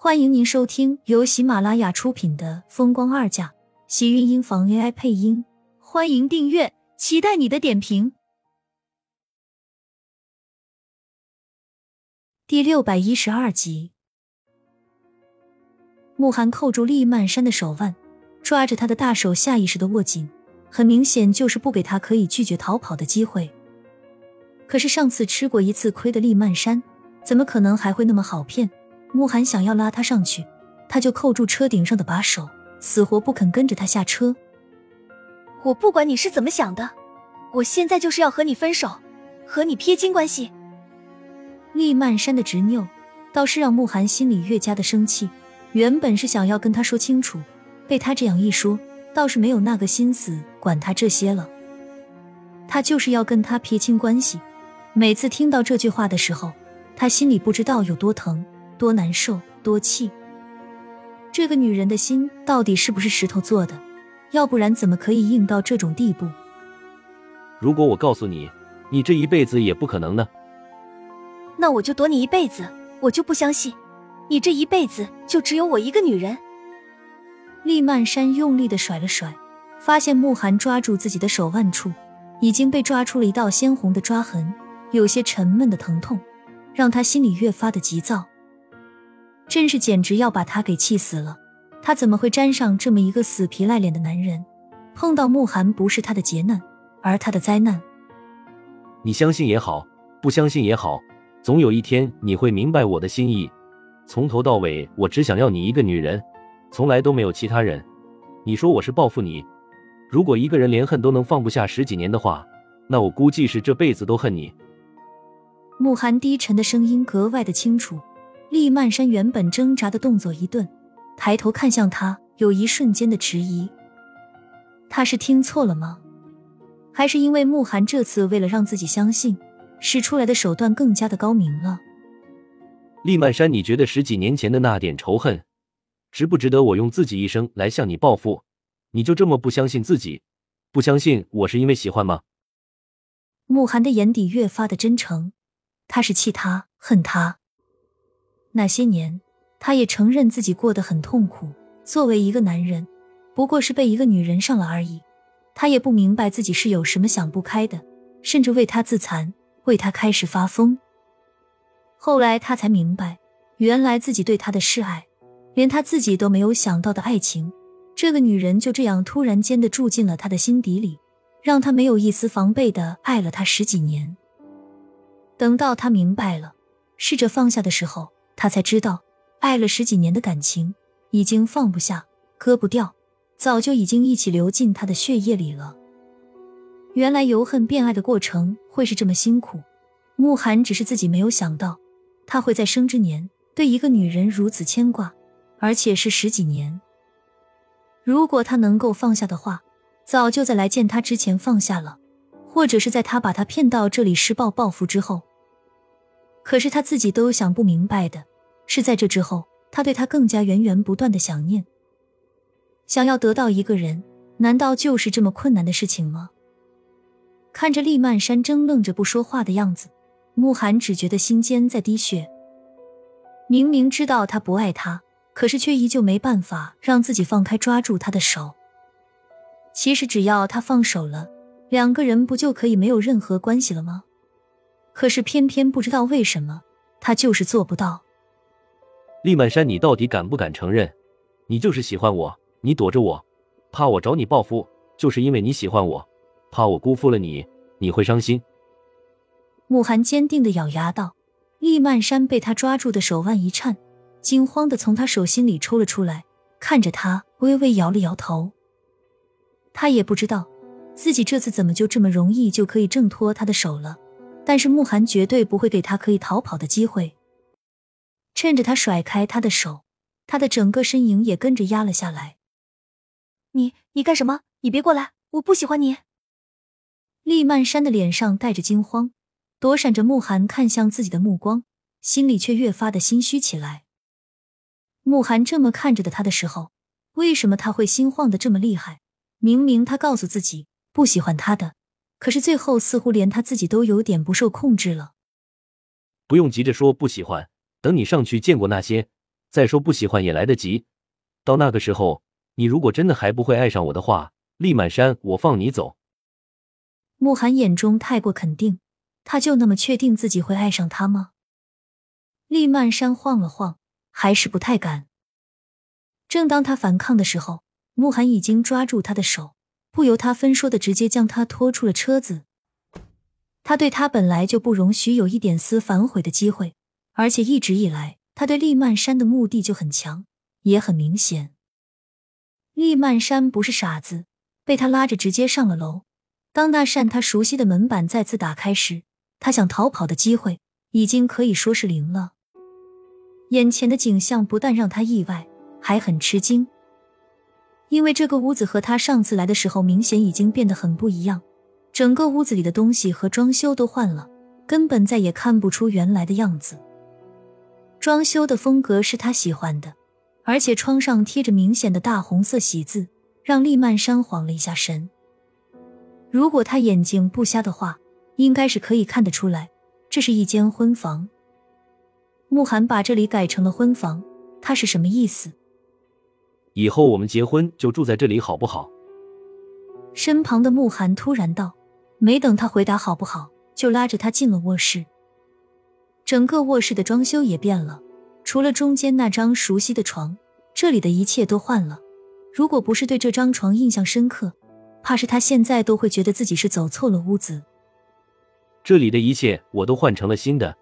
欢迎您收听由喜马拉雅出品的《风光二嫁》，喜运音房 AI 配音。欢迎订阅，期待你的点评。第六百一十二集，慕寒扣住厉曼山的手腕，抓着他的大手，下意识的握紧，很明显就是不给他可以拒绝逃跑的机会。可是上次吃过一次亏的厉曼山，怎么可能还会那么好骗？慕寒想要拉他上去，他就扣住车顶上的把手，死活不肯跟着他下车。我不管你是怎么想的，我现在就是要和你分手，和你撇清关系。厉曼山的执拗倒是让慕寒心里越加的生气。原本是想要跟他说清楚，被他这样一说，倒是没有那个心思管他这些了。他就是要跟他撇清关系。每次听到这句话的时候，他心里不知道有多疼。多难受，多气！这个女人的心到底是不是石头做的？要不然怎么可以硬到这种地步？如果我告诉你，你这一辈子也不可能呢？那我就躲你一辈子，我就不相信，你这一辈子就只有我一个女人。厉曼山用力的甩了甩，发现慕寒抓住自己的手腕处已经被抓出了一道鲜红的抓痕，有些沉闷的疼痛，让他心里越发的急躁。真是简直要把他给气死了！他怎么会沾上这么一个死皮赖脸的男人？碰到慕寒不是他的劫难，而他的灾难。你相信也好，不相信也好，总有一天你会明白我的心意。从头到尾，我只想要你一个女人，从来都没有其他人。你说我是报复你？如果一个人连恨都能放不下十几年的话，那我估计是这辈子都恨你。慕寒低沉的声音格外的清楚。厉曼山原本挣扎的动作一顿，抬头看向他，有一瞬间的迟疑。他是听错了吗？还是因为慕寒这次为了让自己相信，使出来的手段更加的高明了？厉曼山，你觉得十几年前的那点仇恨，值不值得我用自己一生来向你报复？你就这么不相信自己，不相信我是因为喜欢吗？慕寒的眼底越发的真诚，他是气他，恨他。那些年，他也承认自己过得很痛苦。作为一个男人，不过是被一个女人上了而已。他也不明白自己是有什么想不开的，甚至为他自残，为他开始发疯。后来他才明白，原来自己对他的示爱，连他自己都没有想到的爱情，这个女人就这样突然间的住进了他的心底里，让他没有一丝防备的爱了他十几年。等到他明白了，试着放下的时候。他才知道，爱了十几年的感情已经放不下、割不掉，早就已经一起流进他的血液里了。原来由恨变爱的过程会是这么辛苦。慕寒只是自己没有想到，他会在生之年对一个女人如此牵挂，而且是十几年。如果他能够放下的话，早就在来见他之前放下了，或者是在他把他骗到这里施暴报复之后。可是他自己都想不明白的是，在这之后，他对他更加源源不断的想念。想要得到一个人，难道就是这么困难的事情吗？看着厉曼山怔愣着不说话的样子，慕寒只觉得心间在滴血。明明知道他不爱他，可是却依旧没办法让自己放开抓住他的手。其实只要他放手了，两个人不就可以没有任何关系了吗？可是偏偏不知道为什么，他就是做不到。厉曼山，你到底敢不敢承认，你就是喜欢我？你躲着我，怕我找你报复，就是因为你喜欢我，怕我辜负了你，你会伤心。慕寒坚定的咬牙道。厉曼山被他抓住的手腕一颤，惊慌的从他手心里抽了出来，看着他微微摇了摇头。他也不知道自己这次怎么就这么容易就可以挣脱他的手了。但是慕寒绝对不会给他可以逃跑的机会。趁着他甩开他的手，他的整个身影也跟着压了下来。你你干什么？你别过来！我不喜欢你。厉曼山的脸上带着惊慌，躲闪着慕寒看向自己的目光，心里却越发的心虚起来。慕寒这么看着的他的时候，为什么他会心慌的这么厉害？明明他告诉自己不喜欢他的。可是最后，似乎连他自己都有点不受控制了。不用急着说不喜欢，等你上去见过那些，再说不喜欢也来得及。到那个时候，你如果真的还不会爱上我的话，厉满山，我放你走。慕寒眼中太过肯定，他就那么确定自己会爱上他吗？厉曼山晃了晃，还是不太敢。正当他反抗的时候，慕寒已经抓住他的手，不由他分说的直接将他拖出了车子。他对他本来就不容许有一点丝反悔的机会，而且一直以来他对厉曼山的目的就很强，也很明显。厉曼山不是傻子，被他拉着直接上了楼。当那扇他熟悉的门板再次打开时，他想逃跑的机会已经可以说是零了。眼前的景象不但让他意外。还很吃惊，因为这个屋子和他上次来的时候明显已经变得很不一样，整个屋子里的东西和装修都换了，根本再也看不出原来的样子。装修的风格是他喜欢的，而且窗上贴着明显的大红色喜字，让厉曼山晃了一下神。如果他眼睛不瞎的话，应该是可以看得出来，这是一间婚房。慕寒把这里改成了婚房，他是什么意思？以后我们结婚就住在这里，好不好？身旁的慕寒突然道，没等他回答好不好，就拉着他进了卧室。整个卧室的装修也变了，除了中间那张熟悉的床，这里的一切都换了。如果不是对这张床印象深刻，怕是他现在都会觉得自己是走错了屋子。这里的一切我都换成了新的，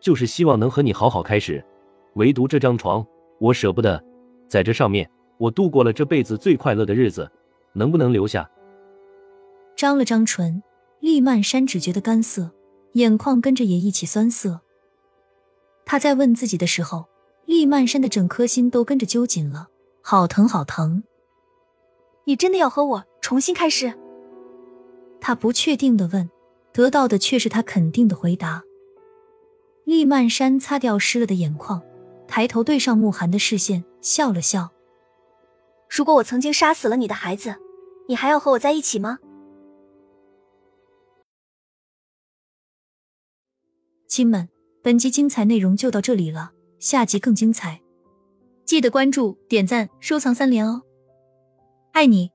就是希望能和你好好开始。唯独这张床，我舍不得，在这上面。我度过了这辈子最快乐的日子，能不能留下？张了张唇，厉曼山只觉得干涩，眼眶跟着也一起酸涩。他在问自己的时候，厉曼山的整颗心都跟着揪紧了，好疼，好疼！你真的要和我重新开始？他不确定的问，得到的却是他肯定的回答。厉曼山擦掉湿了的眼眶，抬头对上慕寒的视线，笑了笑。如果我曾经杀死了你的孩子，你还要和我在一起吗？亲们，本集精彩内容就到这里了，下集更精彩，记得关注、点赞、收藏三连哦！爱你。